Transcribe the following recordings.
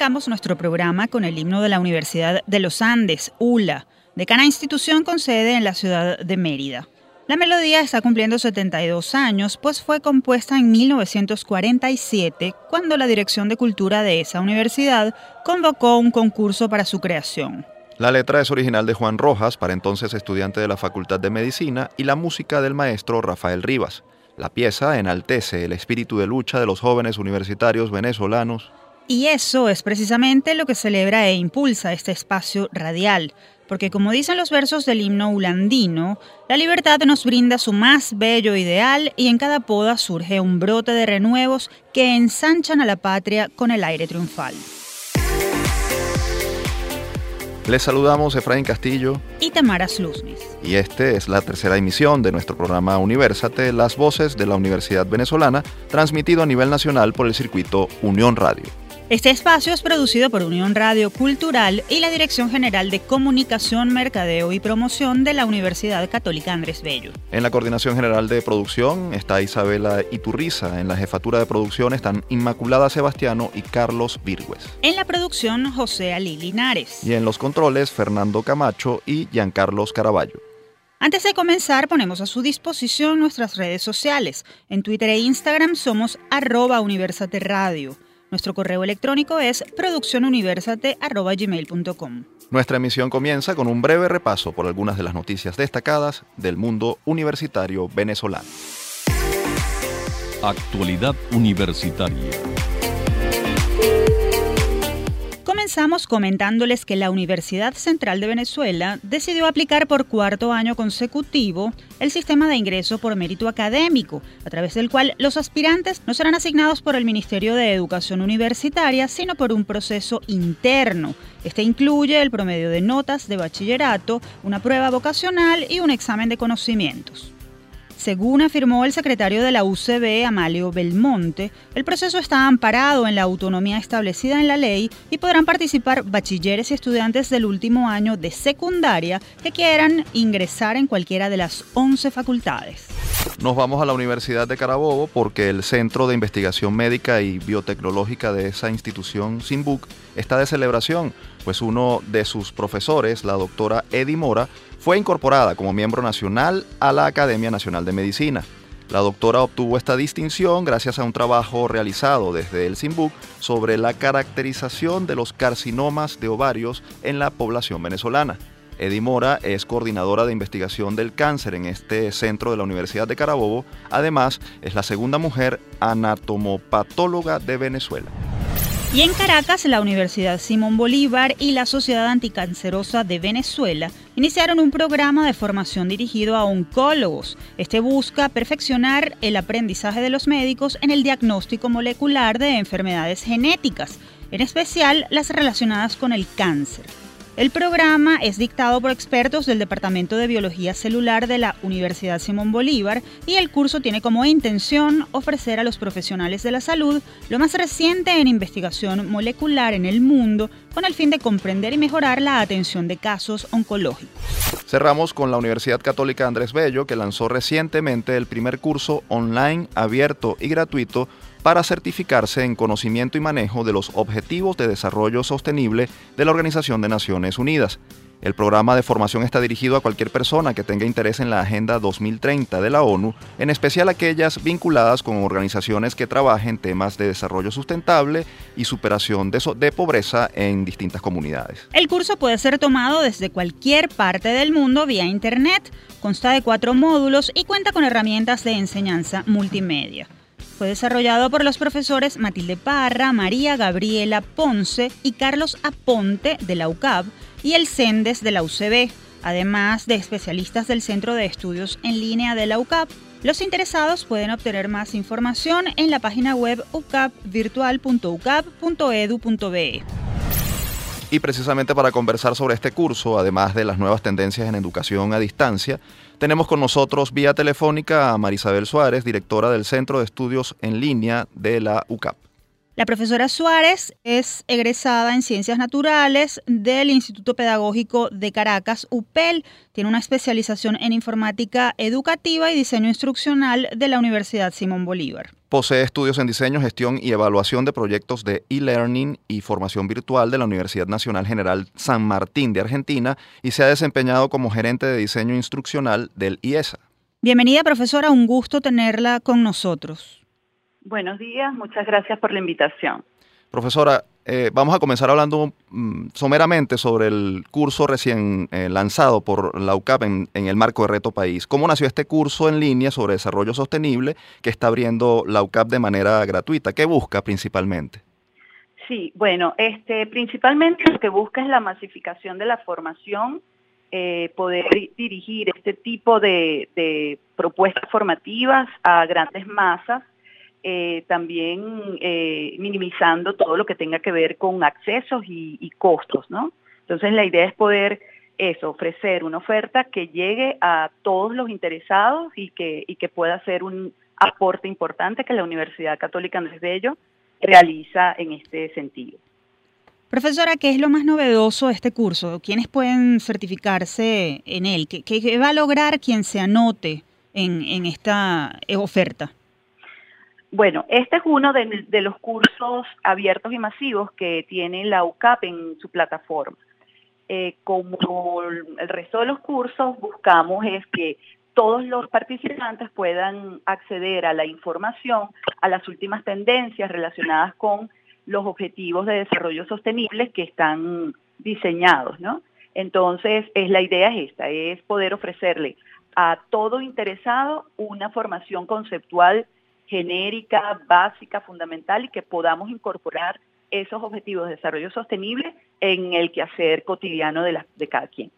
Arrancamos nuestro programa con el himno de la Universidad de los Andes, ULA, decana institución con sede en la ciudad de Mérida. La melodía está cumpliendo 72 años, pues fue compuesta en 1947, cuando la Dirección de Cultura de esa universidad convocó un concurso para su creación. La letra es original de Juan Rojas, para entonces estudiante de la Facultad de Medicina, y la música del maestro Rafael Rivas. La pieza enaltece el espíritu de lucha de los jóvenes universitarios venezolanos. Y eso es precisamente lo que celebra e impulsa este espacio radial, porque como dicen los versos del himno ulandino, la libertad nos brinda su más bello ideal y en cada poda surge un brote de renuevos que ensanchan a la patria con el aire triunfal. Les saludamos Efraín Castillo y Tamara Sluznis. Y este es la tercera emisión de nuestro programa Universate, Las Voces de la Universidad Venezolana, transmitido a nivel nacional por el circuito Unión Radio. Este espacio es producido por Unión Radio Cultural y la Dirección General de Comunicación, Mercadeo y Promoción de la Universidad Católica Andrés Bello. En la Coordinación General de Producción está Isabela Iturriza. En la Jefatura de Producción están Inmaculada Sebastiano y Carlos Virgües. En la producción, José Ali Linares. Y en los controles, Fernando Camacho y Giancarlos Caraballo. Antes de comenzar, ponemos a su disposición nuestras redes sociales. En Twitter e Instagram somos arroba Universate Radio. Nuestro correo electrónico es produccionuniversate.gmail.com. Nuestra emisión comienza con un breve repaso por algunas de las noticias destacadas del mundo universitario venezolano. Actualidad universitaria. Comenzamos comentándoles que la Universidad Central de Venezuela decidió aplicar por cuarto año consecutivo el sistema de ingreso por mérito académico, a través del cual los aspirantes no serán asignados por el Ministerio de Educación Universitaria, sino por un proceso interno. Este incluye el promedio de notas de bachillerato, una prueba vocacional y un examen de conocimientos. Según afirmó el secretario de la UCB, Amalio Belmonte, el proceso está amparado en la autonomía establecida en la ley y podrán participar bachilleres y estudiantes del último año de secundaria que quieran ingresar en cualquiera de las 11 facultades. Nos vamos a la Universidad de Carabobo porque el Centro de Investigación Médica y Biotecnológica de esa institución, SINBUC, está de celebración, pues uno de sus profesores, la doctora Eddie Mora, fue incorporada como miembro nacional a la Academia Nacional de Medicina. La doctora obtuvo esta distinción gracias a un trabajo realizado desde el SINBUC sobre la caracterización de los carcinomas de ovarios en la población venezolana. Eddie Mora es coordinadora de investigación del cáncer en este centro de la Universidad de Carabobo. Además, es la segunda mujer anatomopatóloga de Venezuela. Y en Caracas, la Universidad Simón Bolívar y la Sociedad Anticancerosa de Venezuela iniciaron un programa de formación dirigido a oncólogos. Este busca perfeccionar el aprendizaje de los médicos en el diagnóstico molecular de enfermedades genéticas, en especial las relacionadas con el cáncer. El programa es dictado por expertos del Departamento de Biología Celular de la Universidad Simón Bolívar y el curso tiene como intención ofrecer a los profesionales de la salud lo más reciente en investigación molecular en el mundo con el fin de comprender y mejorar la atención de casos oncológicos. Cerramos con la Universidad Católica Andrés Bello, que lanzó recientemente el primer curso online abierto y gratuito para certificarse en conocimiento y manejo de los Objetivos de Desarrollo Sostenible de la Organización de Naciones Unidas. El programa de formación está dirigido a cualquier persona que tenga interés en la Agenda 2030 de la ONU, en especial aquellas vinculadas con organizaciones que trabajen temas de desarrollo sustentable y superación de, de, pobreza en distintas comunidades. El curso puede ser tomado desde cualquier parte del mundo vía Internet, consta de cuatro módulos y cuenta con herramientas de enseñanza multimedia. Fue desarrollado por los profesores Matilde Parra, María Gabriela Ponce y Carlos Aponte de la UCAB y el CENDES de la UCB, además de especialistas del Centro de Estudios en Línea de la UCAB. Los interesados pueden obtener más información en la página web ucapvirtual.ucap.edu.be. Y precisamente para conversar sobre este curso, además de las nuevas tendencias en educación a distancia, tenemos con nosotros vía telefónica a Marisabel Suárez, directora del Centro de Estudios en Línea de la UCAP. La profesora Suárez es egresada en Ciencias Naturales del Instituto Pedagógico de Caracas, UPEL. Tiene una especialización en Informática Educativa y Diseño Instruccional de la Universidad Simón Bolívar. Posee estudios en diseño, gestión y evaluación de proyectos de e-learning y formación virtual de la Universidad Nacional General San Martín de Argentina y se ha desempeñado como gerente de diseño instruccional del IESA. Bienvenida, profesora. Un gusto tenerla con nosotros. Buenos días. Muchas gracias por la invitación. Profesora, eh, vamos a comenzar hablando mm, someramente sobre el curso recién eh, lanzado por la UCAP en, el marco de Reto País. ¿Cómo nació este curso en línea sobre desarrollo sostenible que está abriendo la UCAP de manera gratuita? ¿Qué busca principalmente? Sí, bueno, este, principalmente lo que busca es la masificación de la formación, eh, poder dirigir este tipo de propuestas formativas a grandes masas eh, también eh, minimizando todo lo que tenga que ver con accesos y, costos, ¿no? Entonces la idea es poder eso, ofrecer una oferta que llegue a todos los interesados y que, y que pueda ser un aporte importante que la Universidad Católica Andrés Bello realiza en este sentido. Profesora, ¿qué es lo más novedoso de este curso? ¿Quiénes pueden certificarse en él? ¿Qué, va a lograr quien se anote en, en esta oferta? Bueno, este es uno de, los cursos abiertos y masivos que tiene la UCAP en su plataforma. Eh, como el resto de los cursos, buscamos es que todos los participantes puedan acceder a la información, a las últimas tendencias relacionadas con los objetivos de desarrollo sostenible que están diseñados, ¿no? Entonces, es, la idea es esta, es poder ofrecerle a todo interesado una formación conceptual genérica, básica, fundamental y que podamos incorporar esos objetivos de desarrollo sostenible en el quehacer cotidiano de, la, de cada quien.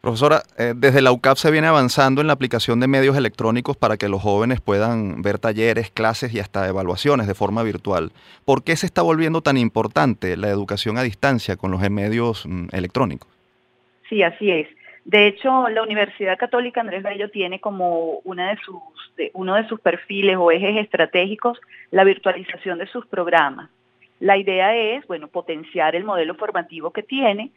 Profesora, eh, desde la UCAP se viene avanzando en la aplicación de medios electrónicos para que los jóvenes puedan ver talleres, clases y hasta evaluaciones de forma virtual. ¿Por qué se está volviendo tan importante la educación a distancia con los medios mm, electrónicos? Sí, así es. De hecho, la Universidad Católica Andrés Bello tiene como uno de sus perfiles o ejes estratégicos la virtualización de sus programas. La idea es, bueno, potenciar el modelo formativo que tiene.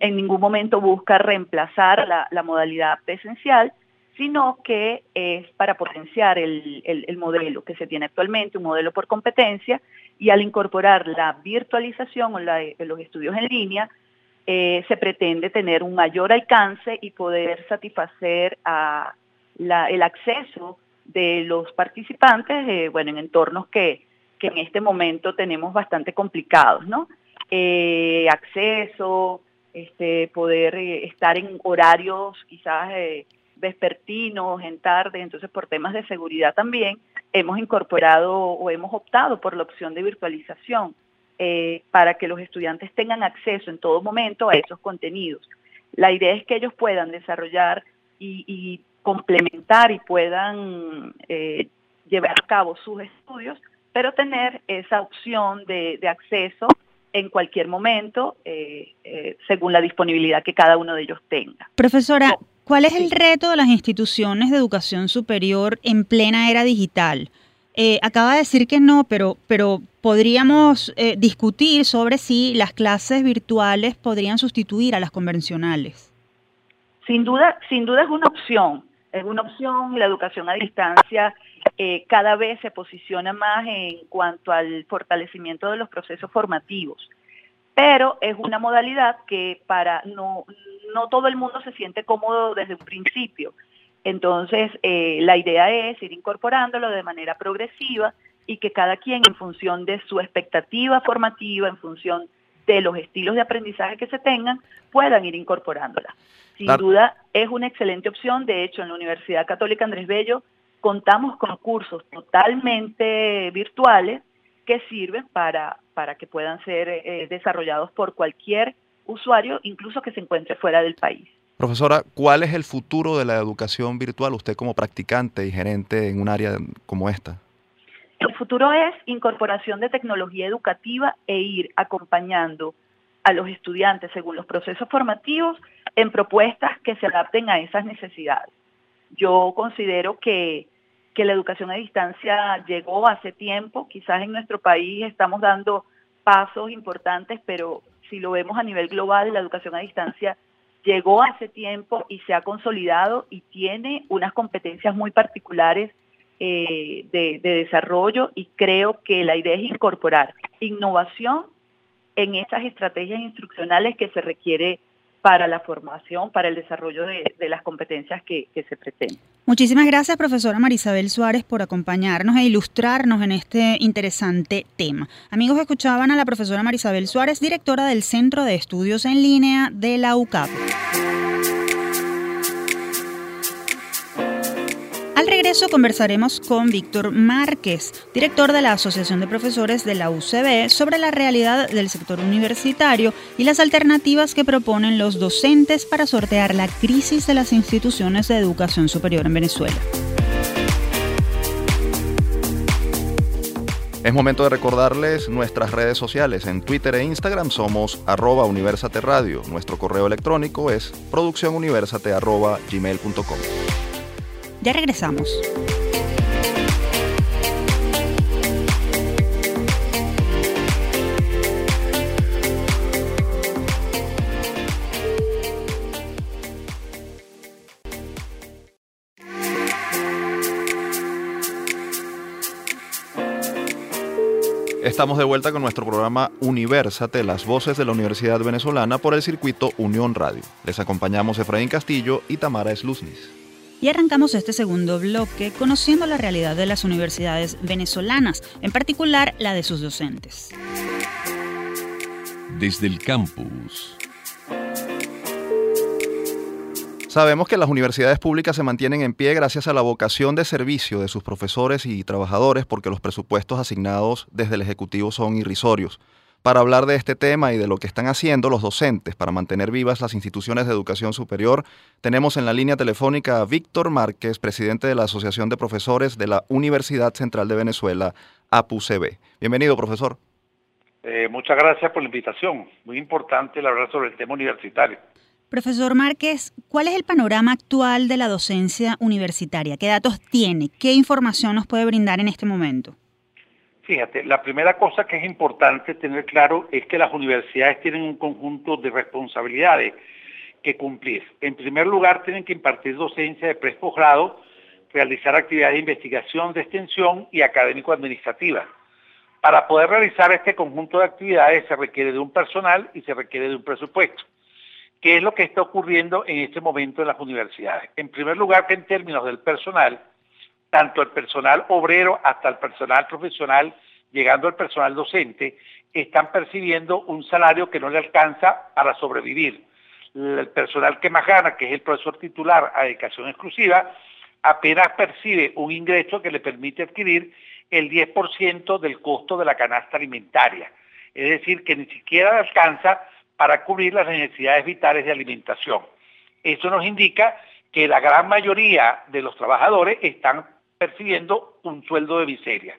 En ningún momento busca reemplazar la, modalidad presencial, sino que es para potenciar el, modelo que se tiene actualmente, un modelo por competencia, y al incorporar la virtualización o los estudios en línea, eh, se pretende tener un mayor alcance y poder satisfacer a el acceso de los participantes, eh, bueno, en entornos que, que, en este momento tenemos bastante complicados, ¿no? Eh, acceso, este, poder estar en horarios quizás vespertinos, en tarde, entonces por temas de seguridad también hemos incorporado o hemos optado por la opción de virtualización. Eh, para que los estudiantes tengan acceso en todo momento a esos contenidos. La idea es que ellos puedan desarrollar y, complementar y puedan eh, llevar a cabo sus estudios, pero tener esa opción de, acceso en cualquier momento eh, según la disponibilidad que cada uno de ellos tenga. Profesora, ¿cuál es el reto de las instituciones de educación superior en plena era digital? Eh, acaba de decir que no, pero, pero podríamos eh, discutir sobre si las clases virtuales podrían sustituir a las convencionales. Sin duda, sin duda es una opción, es una opción. La educación a distancia eh, cada vez se posiciona más en cuanto al fortalecimiento de los procesos formativos, pero es una modalidad que para no no todo el mundo se siente cómodo desde un principio. Entonces, eh, la idea es ir incorporándolo de manera progresiva y que cada quien en función de su expectativa formativa, en función de los estilos de aprendizaje que se tengan, puedan ir incorporándola. Sin duda es una excelente opción. De hecho, en la Universidad Católica Andrés Bello contamos con cursos totalmente virtuales que sirven para, para que puedan ser eh, desarrollados por cualquier usuario, incluso que se encuentre fuera del país. Profesora, ¿cuál es el futuro de la educación virtual usted como practicante y gerente en un área como esta? El futuro es incorporación de tecnología educativa e ir acompañando a los estudiantes según los procesos formativos en propuestas que se adapten a esas necesidades. Yo considero que, que la educación a distancia llegó hace tiempo, quizás en nuestro país estamos dando pasos importantes, pero si lo vemos a nivel global, la educación a distancia llegó hace tiempo y se ha consolidado y tiene unas competencias muy particulares eh, de, desarrollo y creo que la idea es incorporar innovación en estas estrategias instruccionales que se requiere para la formación, para el desarrollo de, las competencias que, que, se pretenden. Muchísimas gracias, profesora Marisabel Suárez, por acompañarnos e ilustrarnos en este interesante tema. Amigos, escuchaban a la profesora Marisabel Suárez, directora del Centro de Estudios en Línea de la UCAP. Regreso conversaremos con Víctor Márquez, director de la Asociación de Profesores de la UCB, sobre la realidad del sector universitario y las alternativas que proponen los docentes para sortear la crisis de las instituciones de educación superior en Venezuela. Es momento de recordarles nuestras redes sociales. En Twitter e Instagram somos arroba Universate. Nuestro correo electrónico es producciónuniversate.gmail.com. Ya regresamos. Estamos de vuelta con nuestro programa Universate, las voces de la Universidad Venezolana por el circuito Unión Radio. Les acompañamos Efraín Castillo y Tamara Sluznis. Y arrancamos este segundo bloque conociendo la realidad de las universidades venezolanas, en particular la de sus docentes. Desde el campus. Sabemos que las universidades públicas se mantienen en pie gracias a la vocación de servicio de sus profesores y trabajadores porque los presupuestos asignados desde el Ejecutivo son irrisorios. Para hablar de este tema y de lo que están haciendo los docentes para mantener vivas las instituciones de educación superior, tenemos en la línea telefónica a Víctor Márquez, presidente de la Asociación de Profesores de la Universidad Central de Venezuela, APUCB. Bienvenido, profesor. Eh, muchas gracias por la invitación. Muy importante hablar sobre el tema universitario. Profesor Márquez, ¿cuál es el panorama actual de la docencia universitaria? ¿Qué datos tiene? ¿Qué información nos puede brindar en este momento? Fíjate, la primera cosa que es importante tener claro es que las universidades tienen un conjunto de responsabilidades que cumplir. En primer lugar, tienen que impartir docencia de preposgrado, realizar actividades de investigación, de extensión y académico-administrativa. Para poder realizar este conjunto de actividades se requiere de un personal y se requiere de un presupuesto. ¿Qué es lo que está ocurriendo en este momento en las universidades? En primer lugar, que en términos del personal, tanto el personal obrero hasta el personal profesional, llegando al personal docente, están percibiendo un salario que no le alcanza para sobrevivir. El personal que más gana, que es el profesor titular a dedicación exclusiva, apenas percibe un ingreso que le permite adquirir el 10% del costo de la canasta alimentaria. Es decir, que ni siquiera le alcanza para cubrir las necesidades vitales de alimentación. Eso nos indica que la gran mayoría de los trabajadores están percibiendo un sueldo de miseria.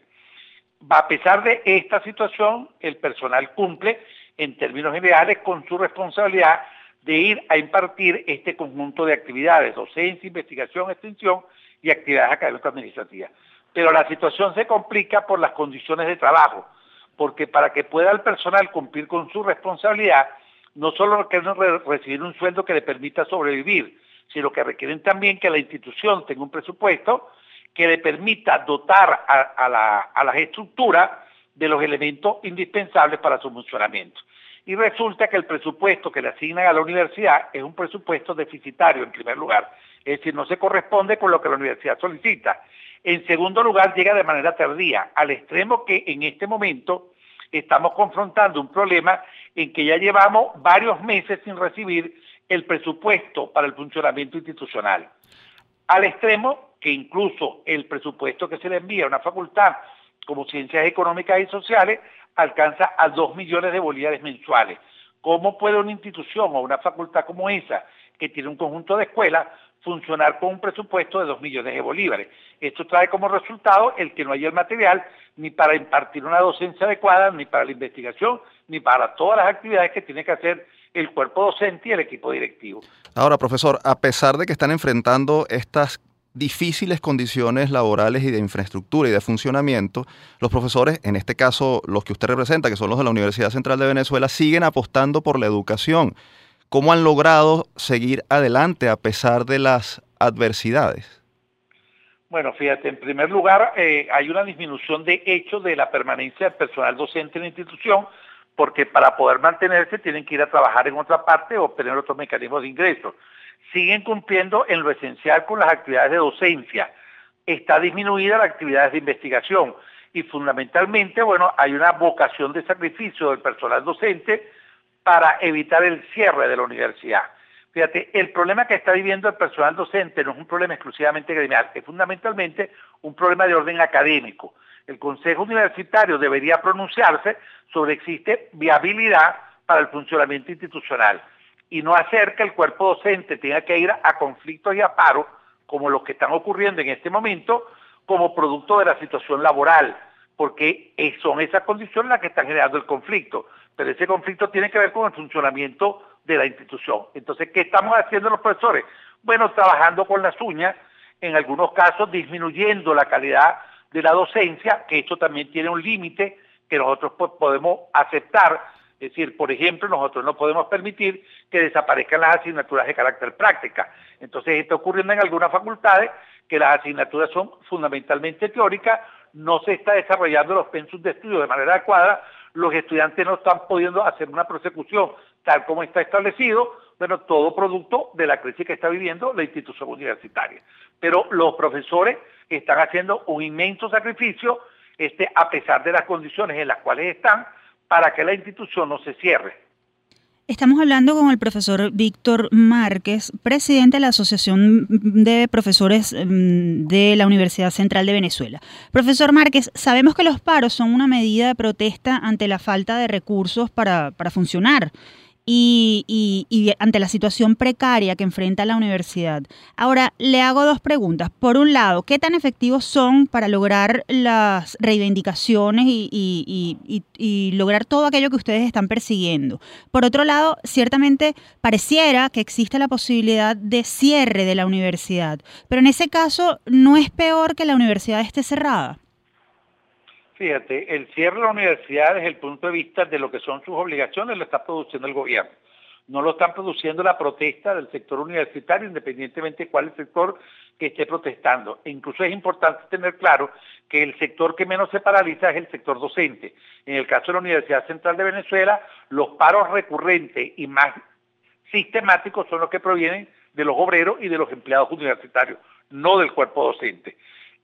A pesar de esta situación, el personal cumple en términos generales con su responsabilidad de ir a impartir este conjunto de actividades, docencia, investigación, extensión y actividades académicas administrativas. Pero la situación se complica por las condiciones de trabajo, porque para que pueda el personal cumplir con su responsabilidad, no solo requieren recibir un sueldo que le permita sobrevivir, sino que requieren también que la institución tenga un presupuesto que le permita dotar a, las estructuras de los elementos indispensables para su funcionamiento. Y resulta que el presupuesto que le asignan a la universidad es un presupuesto deficitario en primer lugar, es decir, no se corresponde con lo que la universidad solicita. En segundo lugar, llega de manera tardía, al extremo que en este momento estamos confrontando un problema en que ya llevamos varios meses sin recibir el presupuesto para el funcionamiento institucional. Al extremo que incluso el presupuesto que se le envía a una facultad como Ciencias Económicas y Sociales alcanza a 2 millones de bolívares mensuales. ¿Cómo puede una institución o una facultad como esa, que tiene un conjunto de escuelas, funcionar con un presupuesto de 2 millones de bolívares? Esto trae como resultado el que no haya el material ni para impartir una docencia adecuada, ni para la investigación, ni para todas las actividades que tiene que hacer el cuerpo docente y el equipo directivo. Ahora, profesor, a pesar de que están enfrentando estas difíciles condiciones laborales y de infraestructura y de funcionamiento, los profesores, en este caso los que usted representa, que son los de la Universidad Central de Venezuela, siguen apostando por la educación. ¿Cómo han logrado seguir adelante a pesar de las adversidades? Bueno, fíjate, en primer lugar, eh, hay una disminución de hecho de la permanencia del personal docente en la institución, porque para poder mantenerse tienen que ir a trabajar en otra parte o obtener otros mecanismos de ingreso. Siguen cumpliendo en lo esencial con las actividades de docencia. Está disminuida las actividades de investigación y fundamentalmente, bueno, hay una vocación de sacrificio del personal docente para evitar el cierre de la universidad. Fíjate, el problema que está viviendo el personal docente no es un problema exclusivamente gremial, es fundamentalmente un problema de orden académico. El Consejo Universitario debería pronunciarse sobre existe viabilidad para el funcionamiento institucional y no hacer que el cuerpo docente tenga que ir a conflictos y a paros como los que están ocurriendo en este momento como producto de la situación laboral, porque son esas condiciones las que están generando el conflicto, pero ese conflicto tiene que ver con el funcionamiento de la institución. Entonces, ¿qué estamos haciendo los profesores? Bueno, trabajando con las uñas, en algunos casos disminuyendo la calidad de la docencia, que esto también tiene un límite que nosotros podemos aceptar. Es decir, por ejemplo, nosotros no podemos permitir que desaparezcan las asignaturas de carácter práctica. Entonces, está ocurriendo en algunas facultades que las asignaturas son fundamentalmente teóricas, no se está desarrollando los pensos de estudio de manera adecuada, los estudiantes no están pudiendo hacer una prosecución tal como está establecido, bueno, todo producto de la crisis que está viviendo la institución universitaria. Pero los profesores están haciendo un inmenso sacrificio, este, a pesar de las condiciones en las cuales están, para que la institución no se cierre. Estamos hablando con el profesor Víctor Márquez, presidente de la Asociación de Profesores mm, de la Universidad Central de Venezuela. Profesor Márquez, sabemos que los paros son una medida de protesta ante la falta de recursos para, para funcionar y, y, ante la situación precaria que enfrenta la universidad. Ahora, le hago dos preguntas. Por un lado, ¿qué tan efectivos son para lograr las reivindicaciones y, y, lograr todo aquello que ustedes están persiguiendo? Por otro lado, ciertamente pareciera que existe la posibilidad de cierre de la universidad, pero en ese caso, ¿no es peor que la universidad esté cerrada? Fíjate, el cierre de la universidad desde el punto de vista de lo que son sus obligaciones lo está produciendo el gobierno. No lo están produciendo la protesta del sector universitario, independientemente de cuál es el sector que esté protestando. E incluso es importante tener claro que el sector que menos se paraliza es el sector docente. En el caso de la Universidad Central de Venezuela, los paros recurrentes y más sistemáticos son los que provienen de los obreros y de los empleados universitarios, no del cuerpo docente.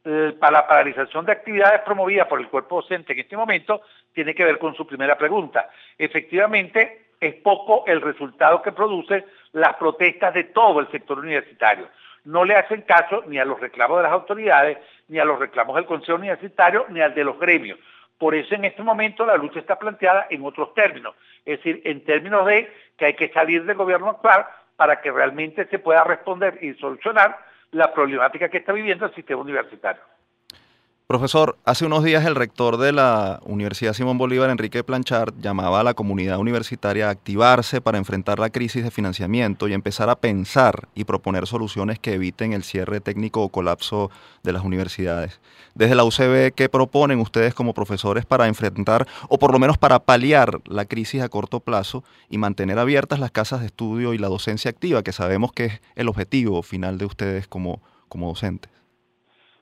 Eh, para la paralización de actividades promovidas por el cuerpo docente en este momento tiene que ver con su primera pregunta. Efectivamente, es poco el resultado que producen las protestas de todo el sector universitario. No le hacen caso ni a los reclamos de las autoridades, ni a los reclamos del Consejo Universitario, ni al de los gremios. Por eso en este momento la lucha está planteada en otros términos, es decir, en términos de que hay que salir del gobierno actual para que realmente se pueda responder y solucionar la problemática que está viviendo el sistema universitario. Profesor, hace unos días el rector de la Universidad Simón Bolívar, Enrique Planchard, llamaba a la comunidad universitaria a activarse para enfrentar la crisis de financiamiento y empezar a pensar y proponer soluciones que eviten el cierre técnico o colapso de las universidades. Desde la UCB, ¿qué proponen ustedes como profesores para enfrentar o por lo menos para paliar la crisis a corto plazo y mantener abiertas las casas de estudio y la docencia activa, que sabemos que es el objetivo final de ustedes como, como docentes?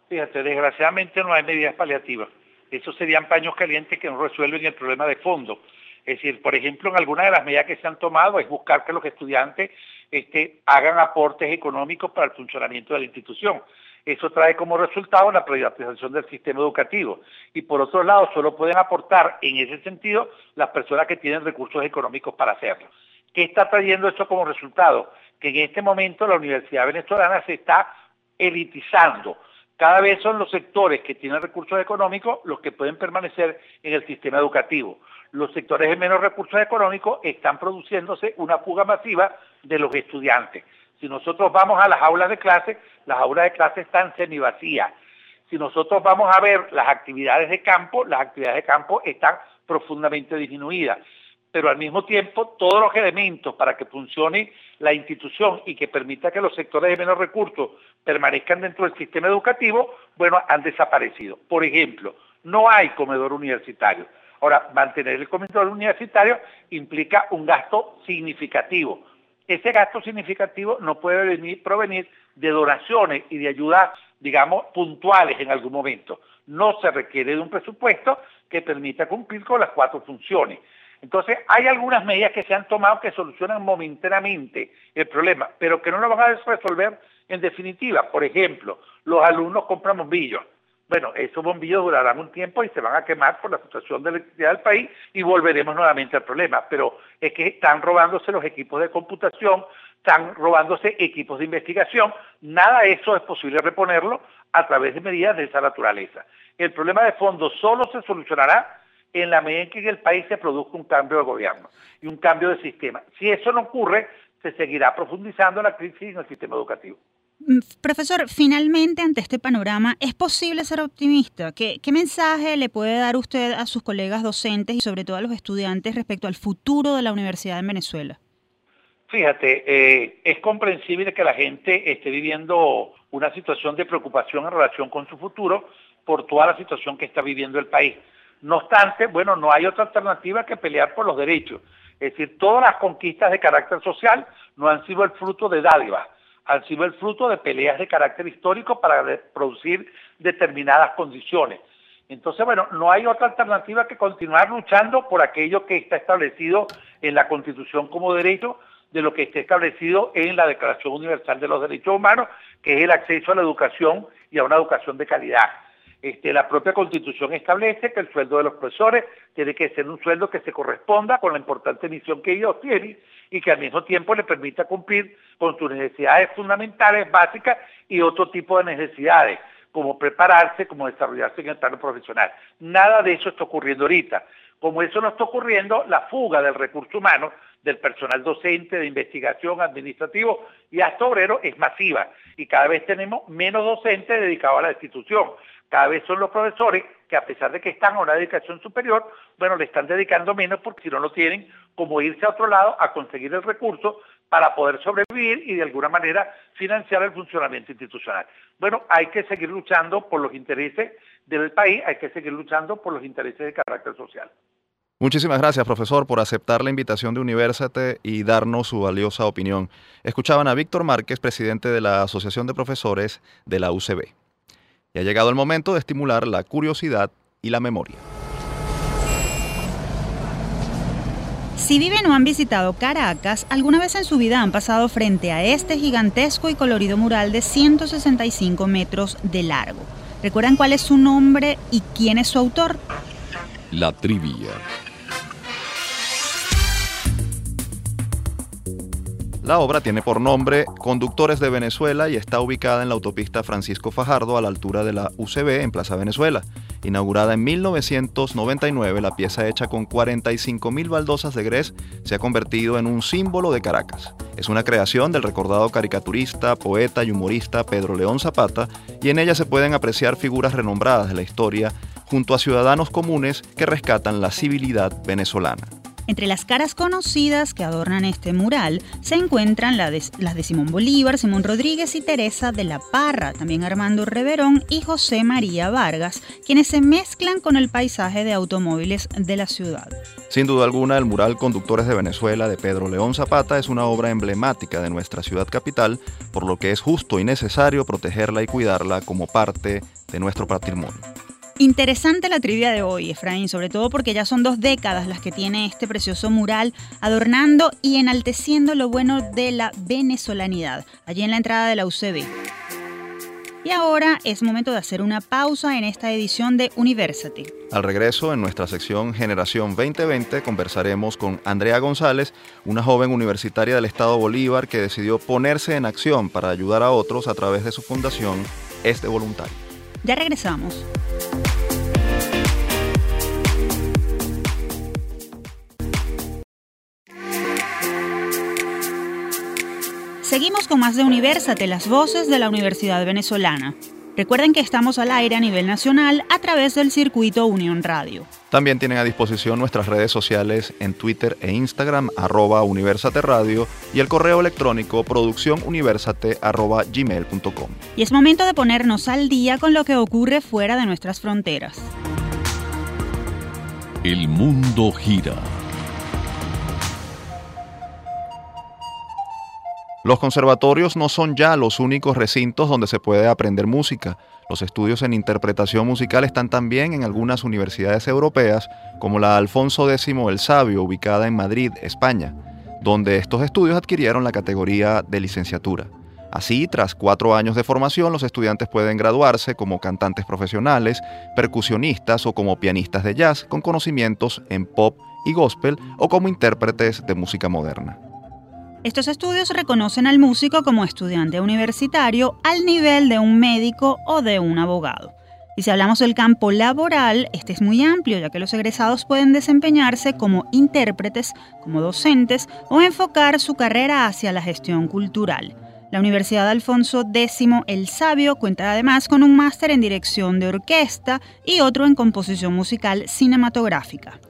Fíjate, desgraciadamente no hay medidas paliativas. Esos serían paños calientes que no resuelven el problema de fondo. Es decir, por ejemplo, en algunas de las medidas que se han tomado es buscar que los estudiantes este, hagan aportes económicos para el funcionamiento de la institución. Eso trae como resultado la privatización del sistema educativo. Y por otro lado, solo pueden aportar en ese sentido las personas que tienen recursos económicos para hacerlo. ¿Qué está trayendo esto como resultado? Que en este momento la Universidad Venezolana se está elitizando cada vez son los sectores que tienen recursos económicos los que pueden permanecer en el sistema educativo. Los sectores de menos recursos económicos están produciéndose una fuga masiva de los estudiantes. Si nosotros vamos a las aulas de clase, las aulas de clase están semivacías. Si nosotros vamos a ver las actividades de campo, las actividades de campo están profundamente disminuidas pero al mismo tiempo todos los elementos para que funcione la institución y que permita que los sectores de menos recursos permanezcan dentro del sistema educativo, bueno, han desaparecido. Por ejemplo, no hay comedor universitario. Ahora, mantener el comedor universitario implica un gasto significativo. Ese gasto significativo no puede venir, provenir de donaciones y de ayuda digamos, puntuales en algún momento. No se requiere de un presupuesto que permita cumplir con las cuatro funciones. Entonces, hay algunas medidas que se han tomado que solucionan momentáneamente el problema, pero que no lo van a resolver en definitiva. Por ejemplo, los alumnos compran bombillos. Bueno, esos bombillos durarán un tiempo y se van a quemar por la situación de electricidad del país y volveremos nuevamente al problema. Pero es que están robándose los equipos de computación, están robándose equipos de investigación. Nada de eso es posible reponerlo a través de medidas de esa naturaleza. El problema de fondo solo se solucionará en la medida en que en el país se produzca un cambio de gobierno y un cambio de sistema. Si eso no ocurre, se seguirá profundizando la crisis en el sistema educativo. Mm, profesor, finalmente ante este panorama, ¿es posible ser optimista? ¿Qué, mensaje le puede dar usted a sus colegas docentes y sobre todo a los estudiantes respecto al futuro de la universidad en Venezuela? Fíjate, eh, es comprensible que la gente esté viviendo una situación de preocupación en relación con su futuro por toda la situación que está viviendo el país. No obstante, bueno, no hay otra alternativa que pelear por los derechos. Es decir, todas las conquistas de carácter social no han sido el fruto de dádivas, han sido el fruto de peleas de carácter histórico para producir determinadas condiciones. Entonces, bueno, no hay otra alternativa que continuar luchando por aquello que está establecido en la Constitución como derecho, de lo que está establecido en la Declaración Universal de los Derechos Humanos, que es el acceso a la educación y a una educación de calidad. Este, la propia Constitución establece que el sueldo de los profesores tiene que ser un sueldo que se corresponda con la importante misión que ellos tienen y que al mismo tiempo le permita cumplir con sus necesidades fundamentales, básicas y otro tipo de necesidades, como prepararse, como desarrollarse en el plano profesional. Nada de eso está ocurriendo ahorita. Como eso no está ocurriendo, la fuga del recurso humano, del personal docente, de investigación, administrativo y hasta obrero es masiva y cada vez tenemos menos docentes dedicados a la institución cada vez son los profesores que a pesar de que están a una dedicación superior, bueno, le están dedicando menos porque si no, no tienen como irse a otro lado a conseguir el recurso para poder sobrevivir y de alguna manera financiar el funcionamiento institucional. Bueno, hay que seguir luchando por los intereses del país, hay que seguir luchando por los intereses de carácter social. Muchísimas gracias, profesor, por aceptar la invitación de Universate y darnos su valiosa opinión. Escuchaban a Víctor Márquez, presidente de la Asociación de Profesores de la UCB. Y ha llegado el momento de estimular la curiosidad y la memoria. Si viven o han visitado Caracas, alguna vez en su vida han pasado frente a este gigantesco y colorido mural de 165 metros de largo. ¿Recuerdan cuál es su nombre y quién es su autor? La trivia. La obra tiene por nombre Conductores de Venezuela y está ubicada en la autopista Francisco Fajardo a la altura de la UCB en Plaza Venezuela. Inaugurada en 1999, la pieza hecha con 45.000 baldosas de grés se ha convertido en un símbolo de Caracas. Es una creación del recordado caricaturista, poeta y humorista Pedro León Zapata y en ella se pueden apreciar figuras renombradas de la historia junto a ciudadanos comunes que rescatan la civilidad venezolana. Entre las caras conocidas que adornan este mural se encuentran las de Simón Bolívar, Simón Rodríguez y Teresa de la Parra, también Armando Reverón y José María Vargas, quienes se mezclan con el paisaje de automóviles de la ciudad. Sin duda alguna, el mural Conductores de Venezuela de Pedro León Zapata es una obra emblemática de nuestra ciudad capital, por lo que es justo y necesario protegerla y cuidarla como parte de nuestro patrimonio. Interesante la trivia de hoy, Efraín, sobre todo porque ya son dos décadas las que tiene este precioso mural adornando y enalteciendo lo bueno de la venezolanidad, allí en la entrada de la UCB. Y ahora es momento de hacer una pausa en esta edición de University. Al regreso, en nuestra sección Generación 2020, conversaremos con Andrea González, una joven universitaria del Estado Bolívar que decidió ponerse en acción para ayudar a otros a través de su fundación Este Voluntario. Ya regresamos. Seguimos con más de Universate, las voces de la Universidad Venezolana. Recuerden que estamos al aire a nivel nacional a través del circuito Unión Radio. También tienen a disposición nuestras redes sociales en Twitter e Instagram, arroba Universate Radio, y el correo electrónico producciónuniversate arroba gmail.com. Y es momento de ponernos al día con lo que ocurre fuera de nuestras fronteras. El mundo gira Los conservatorios no son ya los únicos recintos donde se puede aprender música. Los estudios en interpretación musical están también en algunas universidades europeas, como la Alfonso X el Sabio, ubicada en Madrid, España, donde estos estudios adquirieron la categoría de licenciatura. Así, tras cuatro años de formación, los estudiantes pueden graduarse como cantantes profesionales, percusionistas o como pianistas de jazz con conocimientos en pop y gospel o como intérpretes de música moderna. Estos estudios reconocen al músico como estudiante universitario al nivel de un médico o de un abogado. Y si hablamos del campo laboral, este es muy amplio, ya que los egresados pueden desempeñarse como intérpretes, como docentes o enfocar su carrera hacia la gestión cultural. La Universidad Alfonso X el Sabio cuenta además con un máster en dirección de orquesta y otro en composición musical cinematográfica.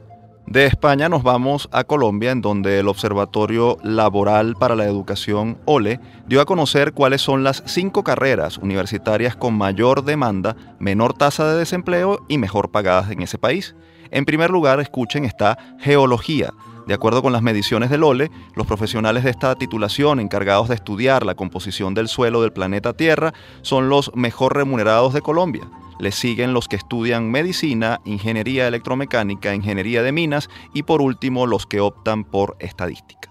De España nos vamos a Colombia, en donde el Observatorio Laboral para la Educación, OLE, dio a conocer cuáles son las cinco carreras universitarias con mayor demanda, menor tasa de desempleo y mejor pagadas en ese país. En primer lugar, escuchen, está Geología, de acuerdo con las mediciones del OLE, los profesionales de esta titulación encargados de estudiar la composición del suelo del planeta Tierra son los mejor remunerados de Colombia. Les siguen los que estudian medicina, ingeniería electromecánica, ingeniería de minas y por último los que optan por estadística.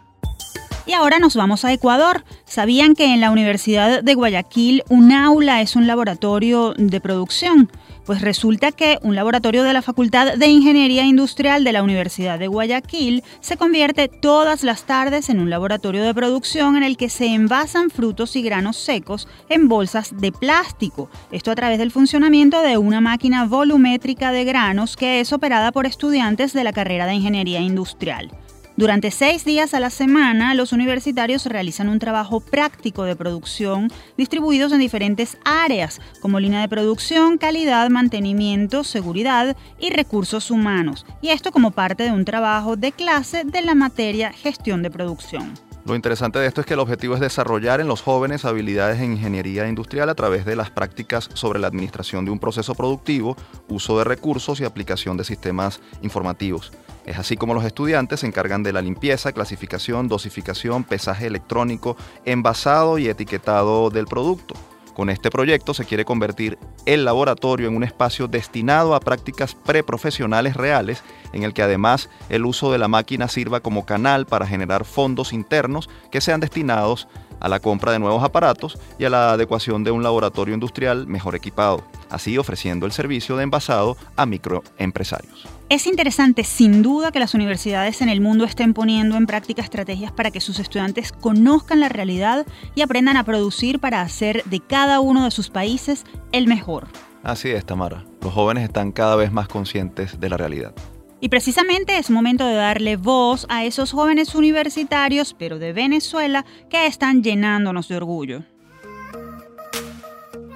Y ahora nos vamos a Ecuador. ¿Sabían que en la Universidad de Guayaquil un aula es un laboratorio de producción? Pues resulta que un laboratorio de la Facultad de Ingeniería Industrial de la Universidad de Guayaquil se convierte todas las tardes en un laboratorio de producción en el que se envasan frutos y granos secos en bolsas de plástico. Esto a través del funcionamiento de una máquina volumétrica de granos que es operada por estudiantes de la carrera de Ingeniería Industrial. Durante seis días a la semana, los universitarios realizan un trabajo práctico de producción distribuidos en diferentes áreas, como línea de producción, calidad, mantenimiento, seguridad y recursos humanos, y esto como parte de un trabajo de clase de la materia gestión de producción. Lo interesante de esto es que el objetivo es desarrollar en los jóvenes habilidades en ingeniería industrial a través de las prácticas sobre la administración de un proceso productivo, uso de recursos y aplicación de sistemas informativos. Es así como los estudiantes se encargan de la limpieza, clasificación, dosificación, pesaje electrónico, envasado y etiquetado del producto. Con este proyecto se quiere convertir el laboratorio en un espacio destinado a prácticas preprofesionales reales, en el que además el uso de la máquina sirva como canal para generar fondos internos que sean destinados a la compra de nuevos aparatos y a la adecuación de un laboratorio industrial mejor equipado, así ofreciendo el servicio de envasado a microempresarios. Es interesante, sin duda, que las universidades en el mundo estén poniendo en práctica estrategias para que sus estudiantes conozcan la realidad y aprendan a producir para hacer de cada uno de sus países el mejor. Así es, Tamara. Los jóvenes están cada vez más conscientes de la realidad. Y precisamente es momento de darle voz a esos jóvenes universitarios, pero de Venezuela, que están llenándonos de orgullo.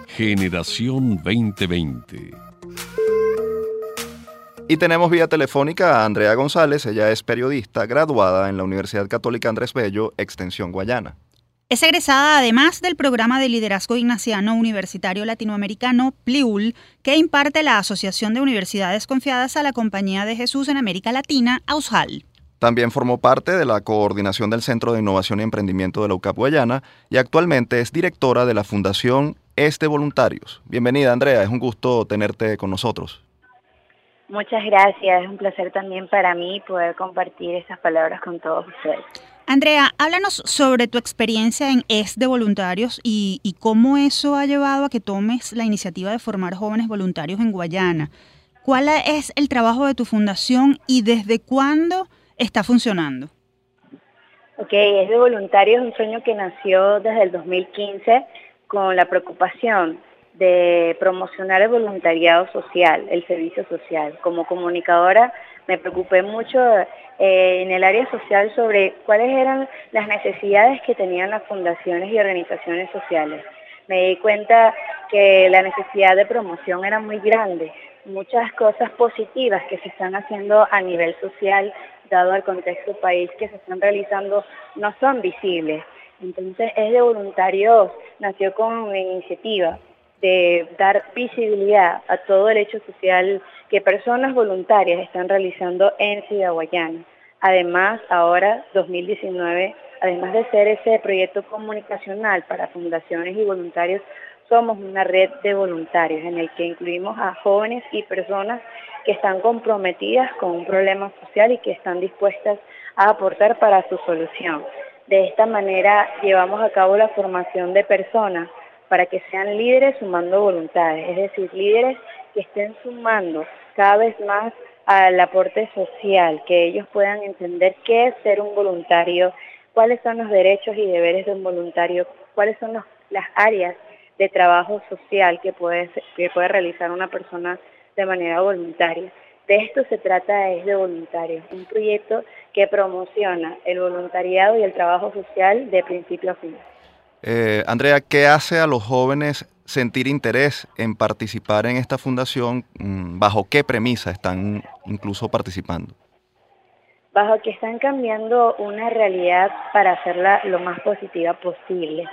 Generación 2020. Y tenemos vía telefónica a Andrea González, ella es periodista graduada en la Universidad Católica Andrés Bello, Extensión Guayana. Es egresada además del programa de liderazgo ignaciano universitario latinoamericano PLIUL, que imparte la Asociación de Universidades Confiadas a la Compañía de Jesús en América Latina, AUSHAL. También formó parte de la coordinación del Centro de Innovación y Emprendimiento de la UCAP Guayana y actualmente es directora de la Fundación Este Voluntarios. Bienvenida, Andrea, es un gusto tenerte con nosotros. Muchas gracias, es un placer también para mí poder compartir estas palabras con todos ustedes. Andrea, háblanos sobre tu experiencia en ES de voluntarios y, cómo eso ha llevado a que tomes la iniciativa de formar jóvenes voluntarios en Guayana. ¿Cuál es el trabajo de tu fundación y desde cuándo está funcionando? Ok, ES de voluntarios es un sueño que nació desde el 2015 con la preocupación de promocionar el voluntariado social, el servicio social. Como comunicadora me preocupé mucho eh, en el área social sobre cuáles eran las necesidades que tenían las fundaciones y organizaciones sociales. Me di cuenta que la necesidad de promoción era muy grande. Muchas cosas positivas que se están haciendo a nivel social, dado el contexto país que se están realizando, no son visibles. Entonces, es de voluntarios, nació con una iniciativa de dar visibilidad a todo el hecho social que personas voluntarias están realizando en Ciudad Guayana. Además, ahora 2019, además de ser ese proyecto comunicacional para fundaciones y voluntarios, somos una red de voluntarios en el que incluimos a jóvenes y personas que están comprometidas con un problema social y que están dispuestas a aportar para su solución. De esta manera llevamos a cabo la formación de personas para que sean líderes sumando voluntades, es decir, líderes que estén sumando cada vez más al aporte social, que ellos puedan entender qué es ser un voluntario, cuáles son los derechos y deberes de un voluntario, cuáles son las áreas de trabajo social que puede, que puede realizar una persona de manera voluntaria. De esto se trata es de voluntarios, un proyecto que promociona el voluntariado y el trabajo social de principio a fin. Eh, Andrea, ¿qué hace a los jóvenes sentir interés en participar en esta fundación? Mm, ¿Bajo qué premisa están incluso participando? Bajo que están cambiando una realidad para hacerla lo más positiva posible.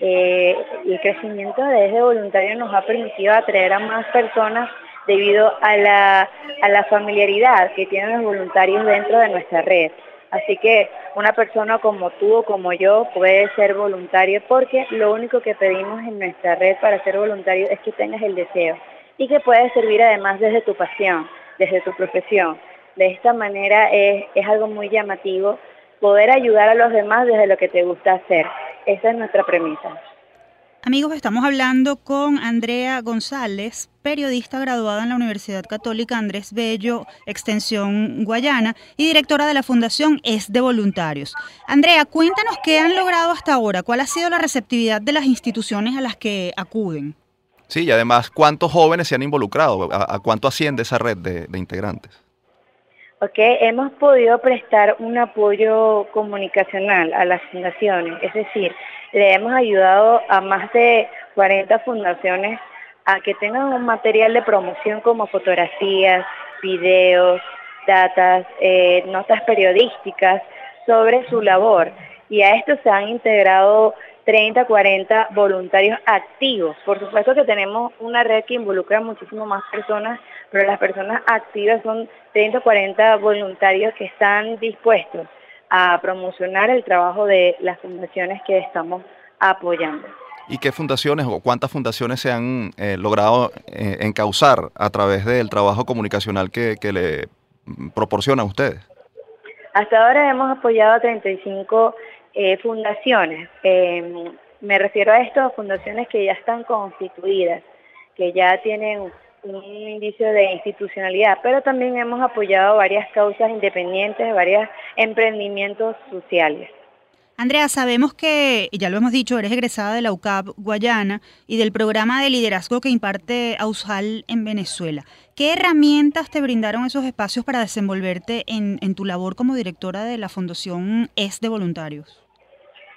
Eh, el crecimiento de ese voluntario nos ha permitido atraer a más personas debido a la familiaridad que tienen los voluntarios dentro de nuestra red. Así que una persona como tú o como yo puede ser voluntario porque lo único que pedimos en nuestra red para ser voluntario es que tengas el deseo y que puedes servir además desde tu pasión, desde tu profesión. De esta manera es, es algo muy llamativo poder ayudar a los demás desde lo que te gusta hacer. Esa es nuestra premisa. Amigos, estamos hablando con Andrea González, periodista graduada en la Universidad Católica Andrés Bello, Extensión Guayana, y directora de la Fundación Es de Voluntarios. Andrea, cuéntanos qué han logrado hasta ahora, cuál ha sido la receptividad de las instituciones a las que acuden. Sí, y además, ¿cuántos jóvenes se han involucrado? ¿A, cuánto asciende esa red de, integrantes? Hemos podido prestar un apoyo comunicacional a las fundaciones, es decir, le hemos ayudado a más de 40 fundaciones a que tengan un material de promoción como fotografías, videos, datas, eh, notas periodísticas sobre su labor. Y a esto se han integrado 30, 40 voluntarios activos. Por supuesto que tenemos una red que involucra muchísimo más personas, pero las personas activas son 30, 40 voluntarios que están dispuestos a promocionar el trabajo de las fundaciones que estamos apoyando. ¿Y qué fundaciones o cuántas fundaciones se han eh, logrado eh, encauzar a través del trabajo comunicacional que, que le proporcionan ustedes? Hasta ahora hemos apoyado a 35 eh, fundaciones. Em, me refiero a esto, a fundaciones que ya están constituidas, que ya tienen un indicio de institucionalidad, pero también hemos apoyado varias causas independientes, varios emprendimientos sociales. Andrea, sabemos que, ya lo hemos dicho, eres egresada de la UCAP Guayana y del programa de liderazgo que imparte AUSAL en Venezuela. ¿Qué herramientas te brindaron esos espacios para desenvolverte en, tu labor como directora de la Fundación ES de Voluntarios?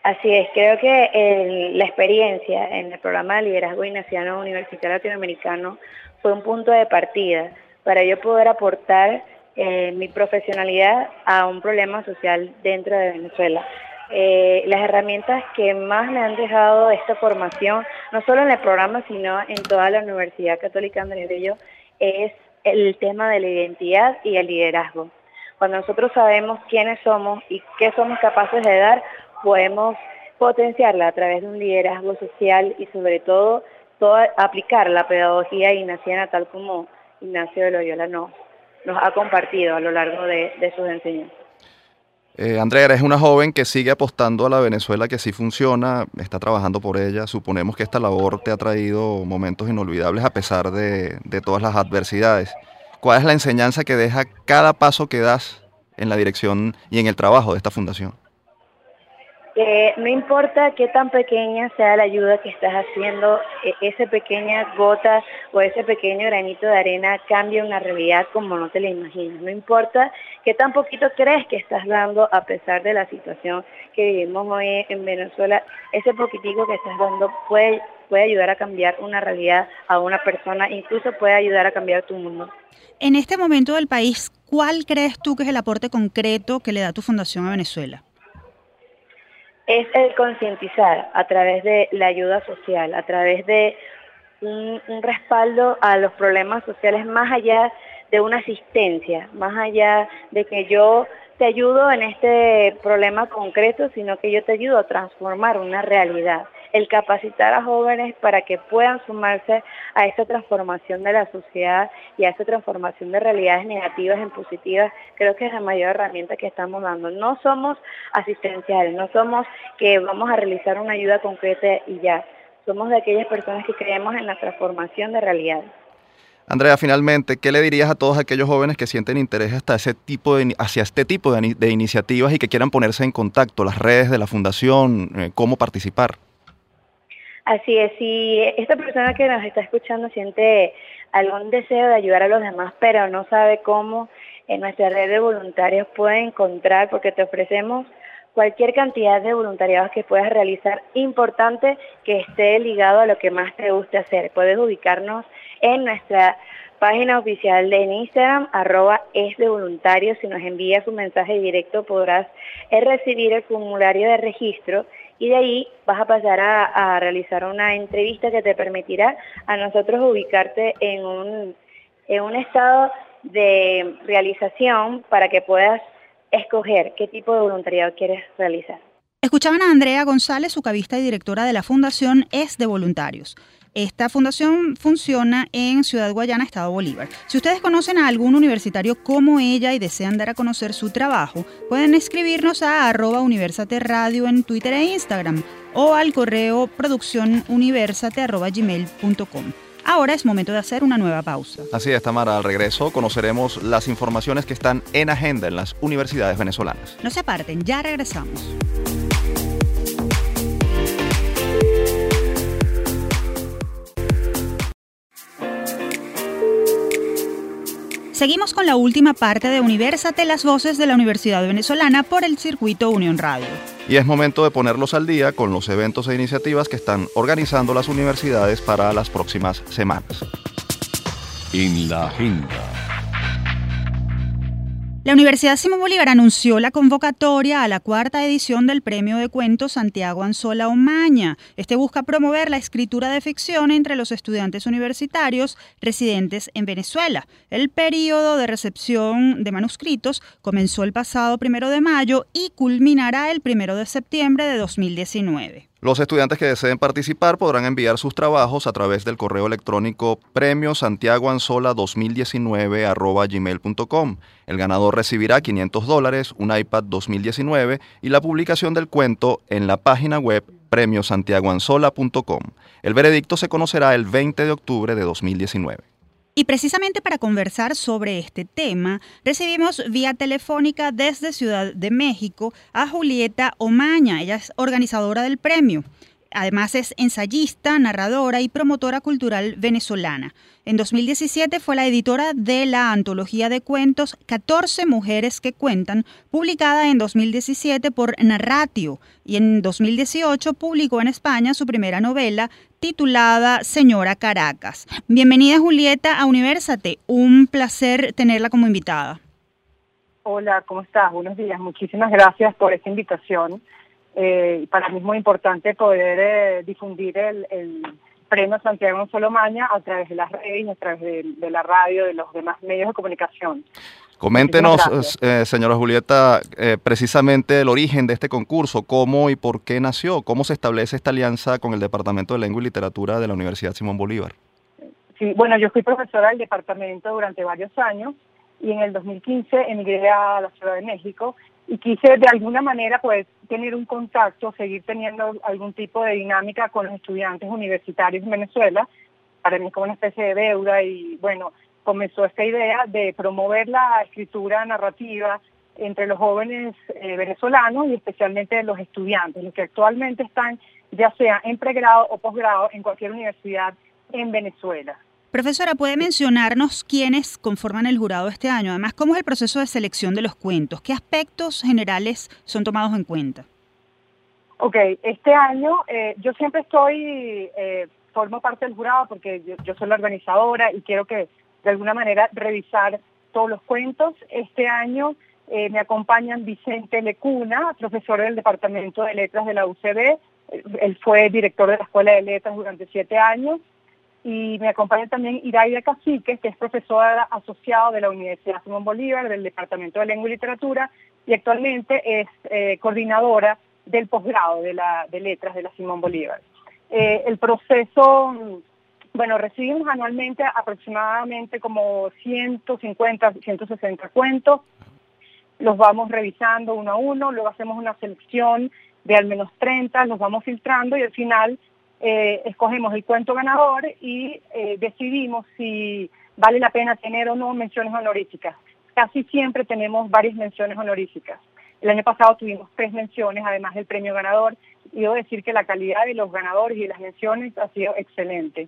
Así es, creo que la experiencia en el programa de liderazgo ignaciano universitario latinoamericano fue un punto de partida para yo poder aportar eh, mi profesionalidad a un problema social dentro de Venezuela. Eh, las herramientas que más me han dejado esta formación, no solo en el programa, sino en toda la Universidad Católica Andrés Bello, es el tema de la identidad y el liderazgo. Cuando nosotros sabemos quiénes somos y qué somos capaces de dar, podemos potenciarla a través de un liderazgo social y sobre todo aplicar la pedagogía ignaciana tal como Ignacio de Loyola nos, nos ha compartido a lo largo de, sus enseñanzas. Eh, Andrea, eres una joven que sigue apostando a la Venezuela que sí funciona, está trabajando por ella. Suponemos que esta labor te ha traído momentos inolvidables a pesar de, de todas las adversidades. ¿Cuál es la enseñanza que deja cada paso que das en la dirección y en el trabajo de esta fundación? No importa qué tan pequeña sea la ayuda que estás haciendo, e, esa pequeña gota o ese pequeño granito de arena cambia una realidad como no te la imaginas. No importa qué tan poquito crees que estás dando a pesar de la situación que vivimos hoy en Venezuela, ese poquitico que estás dando puede, puede ayudar a cambiar una realidad a una persona, incluso puede ayudar a cambiar tu mundo. En este momento del país, ¿cuál crees tú que es el aporte concreto que le da tu fundación a Venezuela? Es el concientizar a través de la ayuda social, a través de un, respaldo a los problemas sociales más allá de una asistencia, más allá de que yo te ayudo en este problema concreto, sino que yo te ayudo a transformar una realidad. El capacitar a jóvenes para que puedan sumarse a esa transformación de la sociedad y a esa transformación de realidades negativas en positivas, creo que es la mayor herramienta que estamos dando. No somos asistenciales, no somos que vamos a realizar una ayuda concreta y ya. Somos de aquellas personas que creemos en la transformación de realidades. Andrea, finalmente, ¿qué le dirías a todos aquellos jóvenes que sienten interés hasta ese tipo de, hacia este tipo de, iniciativas y que quieran ponerse en contacto, las redes de la fundación, eh, cómo participar? Así es, si esta persona que nos está escuchando siente algún deseo de ayudar a los demás, pero no sabe cómo, en nuestra red de voluntarios puede encontrar, porque te ofrecemos cualquier cantidad de voluntariados que puedas realizar, importante que esté ligado a lo que más te guste hacer. Puedes ubicarnos en nuestra página oficial de Instagram, arroba es de. Si nos envías un mensaje directo podrás eh, recibir el formulario de registro y de ahí vas a pasar a, realizar una entrevista que te permitirá a nosotros ubicarte en un, en un estado de realización para que puedas escoger qué tipo de voluntariado quieres realizar. Escuchaban a Andrea González, su cabista y directora de la Fundación Es de Voluntarios. Esta fundación funciona en Ciudad Guayana, Estado Bolívar. Si ustedes conocen a algún universitario como ella y desean dar a conocer su trabajo, pueden escribirnos a arroba Radio en Twitter e Instagram o al correo producciónuniversate.gmail.com. Ahora es momento de hacer una nueva pausa. Así es, Tamara. Al regreso conoceremos las informaciones que están en agenda en las universidades venezolanas. No se aparten, ya regresamos. Seguimos con la última parte de Universate, las voces de la Universidad Venezolana por el circuito Unión Radio. Y es momento de ponerlos al día con los eventos e iniciativas que están organizando las universidades para las próximas semanas. En la agenda. La Universidad Simón Bolívar anunció la convocatoria a la cuarta edición del Premio de Cuentos Santiago Anzola Omaña. Este busca promover la escritura de ficción entre los estudiantes universitarios residentes en Venezuela. El periodo de recepción de manuscritos comenzó el pasado primero de mayo y culminará el primero de septiembre de 2019. Los estudiantes que deseen participar podrán enviar sus trabajos a través del correo electrónico premio santiagoanzola 2019 gmail.com. El ganador recibirá 500 dólares, un iPad 2019 y la publicación del cuento en la página web premiosantiagoanzola.com. El veredicto se conocerá el 20 de octubre de 2019. Y precisamente para conversar sobre este tema, recibimos vía telefónica desde Ciudad de México a Julieta Omaña. Ella es organizadora del premio. Además es ensayista, narradora y promotora cultural venezolana. En 2017 fue la editora de la antología de cuentos 14 mujeres que cuentan, publicada en 2017 por Narratio, y en 2018 publicó en España su primera novela titulada Señora Caracas. Bienvenida Julieta a Universate, un placer tenerla como invitada. Hola, ¿cómo estás? Buenos días, muchísimas gracias por esta invitación. Eh, para mí es muy importante poder eh, difundir el, premio Santiago Solomaña a través de las redes a través de, la radio, de los demás medios de comunicación. Coméntenos, eh, señora Julieta, precisamente el origen de este concurso, cómo y por qué nació, cómo se establece esta alianza con el Departamento de Lengua y Literatura de la Universidad Simón Bolívar. Sí, bueno, yo fui profesora del departamento durante varios años y en el 2015 emigré a la Ciudad de México y quise de alguna manera pues tener un contacto, seguir teniendo algún tipo de dinámica con los estudiantes universitarios en Venezuela, para mí como una especie de deuda y bueno, comenzó esta idea de promover la escritura narrativa entre los jóvenes eh, venezolanos y especialmente los estudiantes, los que actualmente están ya sea en pregrado o posgrado en cualquier universidad en Venezuela. Profesora, ¿puede mencionarnos quiénes conforman el jurado este año? Además, ¿cómo es el proceso de selección de los cuentos? ¿Qué aspectos generales son tomados en cuenta? Ok, este año eh, yo siempre estoy, eh, formo parte del jurado porque yo, soy la organizadora y quiero que de alguna manera revisar todos los cuentos. Este año eh, me acompañan Vicente Lecuna, profesor del Departamento de Letras de la UCB. Él fue director de la Escuela de Letras durante siete años y me acompaña también Iraida Cacique, que es profesora asociada de la Universidad Simón Bolívar, del Departamento de Lengua y Literatura, y actualmente es eh, coordinadora del posgrado de, la, de letras de la Simón Bolívar. Eh, el proceso, bueno, recibimos anualmente aproximadamente como 150, 160 cuentos, los vamos revisando uno a uno, luego hacemos una selección de al menos 30, los vamos filtrando y al final eh, escogemos el cuento ganador y eh, decidimos si vale la pena tener o no menciones honoríficas. Casi siempre tenemos varias menciones honoríficas. El año pasado tuvimos tres menciones, además del premio ganador, y debo decir que la calidad de los ganadores y las menciones ha sido excelente.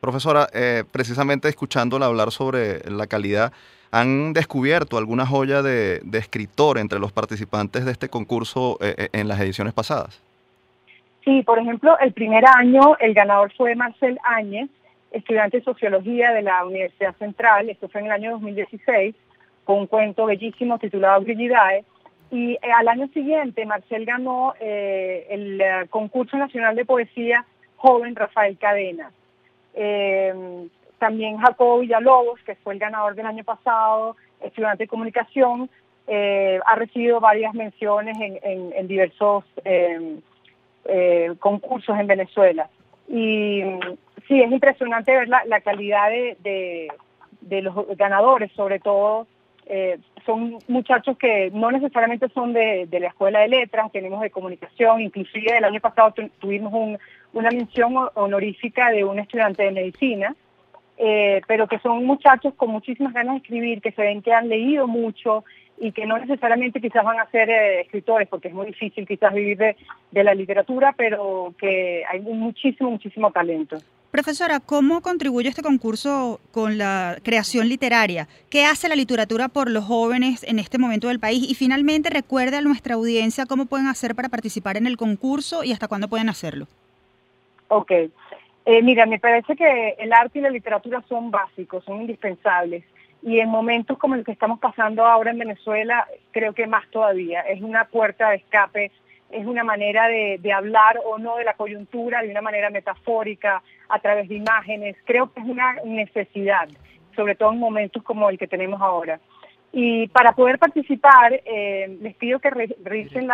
Profesora, eh, precisamente escuchándola hablar sobre la calidad, ¿han descubierto alguna joya de, escritor entre los participantes de este concurso en las ediciones pasadas? Sí, por ejemplo, el primer año el ganador fue Marcel Áñez, estudiante de Sociología de la Universidad Central, esto fue en el año 2016, con un cuento bellísimo titulado Grigidae, y eh, al año siguiente Marcel ganó eh, el eh, concurso nacional de poesía joven Rafael Cadena. también Jacobo Villalobos, que fue el ganador del año pasado, estudiante de comunicación, ha recibido varias menciones en, en diversos eh, concursos en Venezuela. Y sí, es impresionante ver la, calidad de, los ganadores, sobre todo eh, son muchachos que no necesariamente son de, la escuela de letras, tenemos de comunicación, inclusive el año pasado tuvimos una mención honorífica de un estudiante de medicina, eh, pero que son muchachos con muchísimas ganas de escribir, que se ven que han leído mucho, y que no necesariamente quizás van a ser eh, escritores, porque es muy difícil quizás vivir de, la literatura, pero que hay muchísimo, muchísimo talento. Profesora, ¿cómo contribuye este concurso con la creación literaria? ¿Qué hace la literatura por los jóvenes en este momento del país? Y finalmente, recuerde a nuestra audiencia cómo pueden hacer para participar en el concurso y hasta cuándo pueden hacerlo. Ok. Eh, mira, me parece que el arte y la literatura son básicos, son indispensables y en momentos como el que estamos pasando ahora en Venezuela, creo que más todavía. Es una puerta de escape, es una manera de, hablar o no de la coyuntura de una manera metafórica, a través de imágenes. Creo que es una necesidad, sobre todo en momentos como el que tenemos ahora. Y para poder participar, eh, les pido que revisen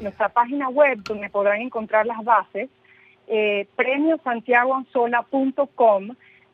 nuestra página web donde podrán encontrar las bases, eh,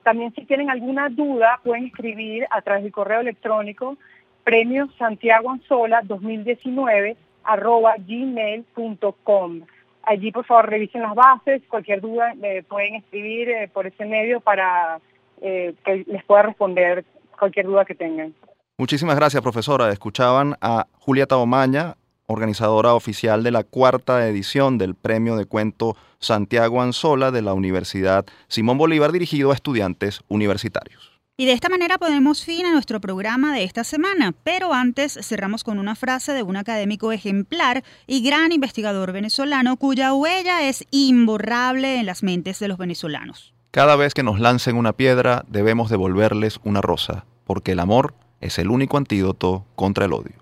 también si tienen alguna duda pueden escribir a través del correo electrónico premio Santiago Anzola 2019 arroba gmail.com. Allí por favor revisen las bases, cualquier duda me pueden escribir eh, por ese medio para eh, que les pueda responder cualquier duda que tengan. Muchísimas gracias profesora. Escuchaban a Julieta Omaña, organizadora oficial de la cuarta edición del Premio de Cuento Santiago Anzola de la Universidad Simón Bolívar dirigido a estudiantes universitarios. Y de esta manera ponemos fin a nuestro programa de esta semana, pero antes cerramos con una frase de un académico ejemplar y gran investigador venezolano cuya huella es imborrable en las mentes de los venezolanos. Cada vez que nos lancen una piedra debemos devolverles una rosa, porque el amor es el único antídoto contra el odio.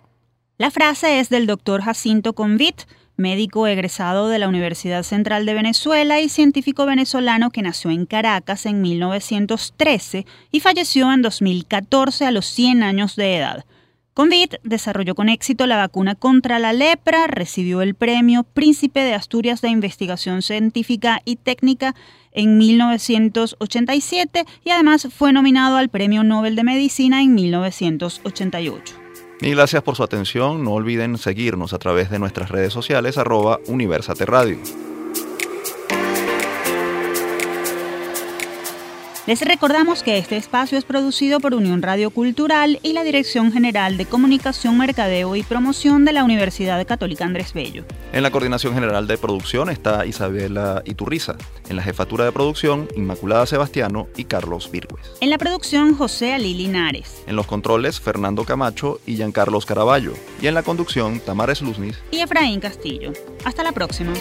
La frase es del doctor Jacinto Convit, médico egresado de la Universidad Central de Venezuela y científico venezolano que nació en Caracas en 1913 y falleció en 2014 a los 100 años de edad. Convit desarrolló con éxito la vacuna contra la lepra, recibió el premio Príncipe de Asturias de Investigación Científica y Técnica en 1987 y además fue nominado al Premio Nobel de Medicina en 1988. Y gracias por su atención. No olviden seguirnos a través de nuestras redes sociales arroba Universate Radio. Les recordamos que este espacio es producido por Unión Radio Cultural y la Dirección General de Comunicación, Mercadeo y Promoción de la Universidad Católica Andrés Bello. En la coordinación general de producción está Isabela Iturriza. En la jefatura de producción, Inmaculada Sebastiano y Carlos Virgües. En la producción, José Ali Linares. En los controles, Fernando Camacho y Giancarlos Caraballo. Y en la conducción, Tamara Sluznis y Efraín Castillo. Hasta la próxima.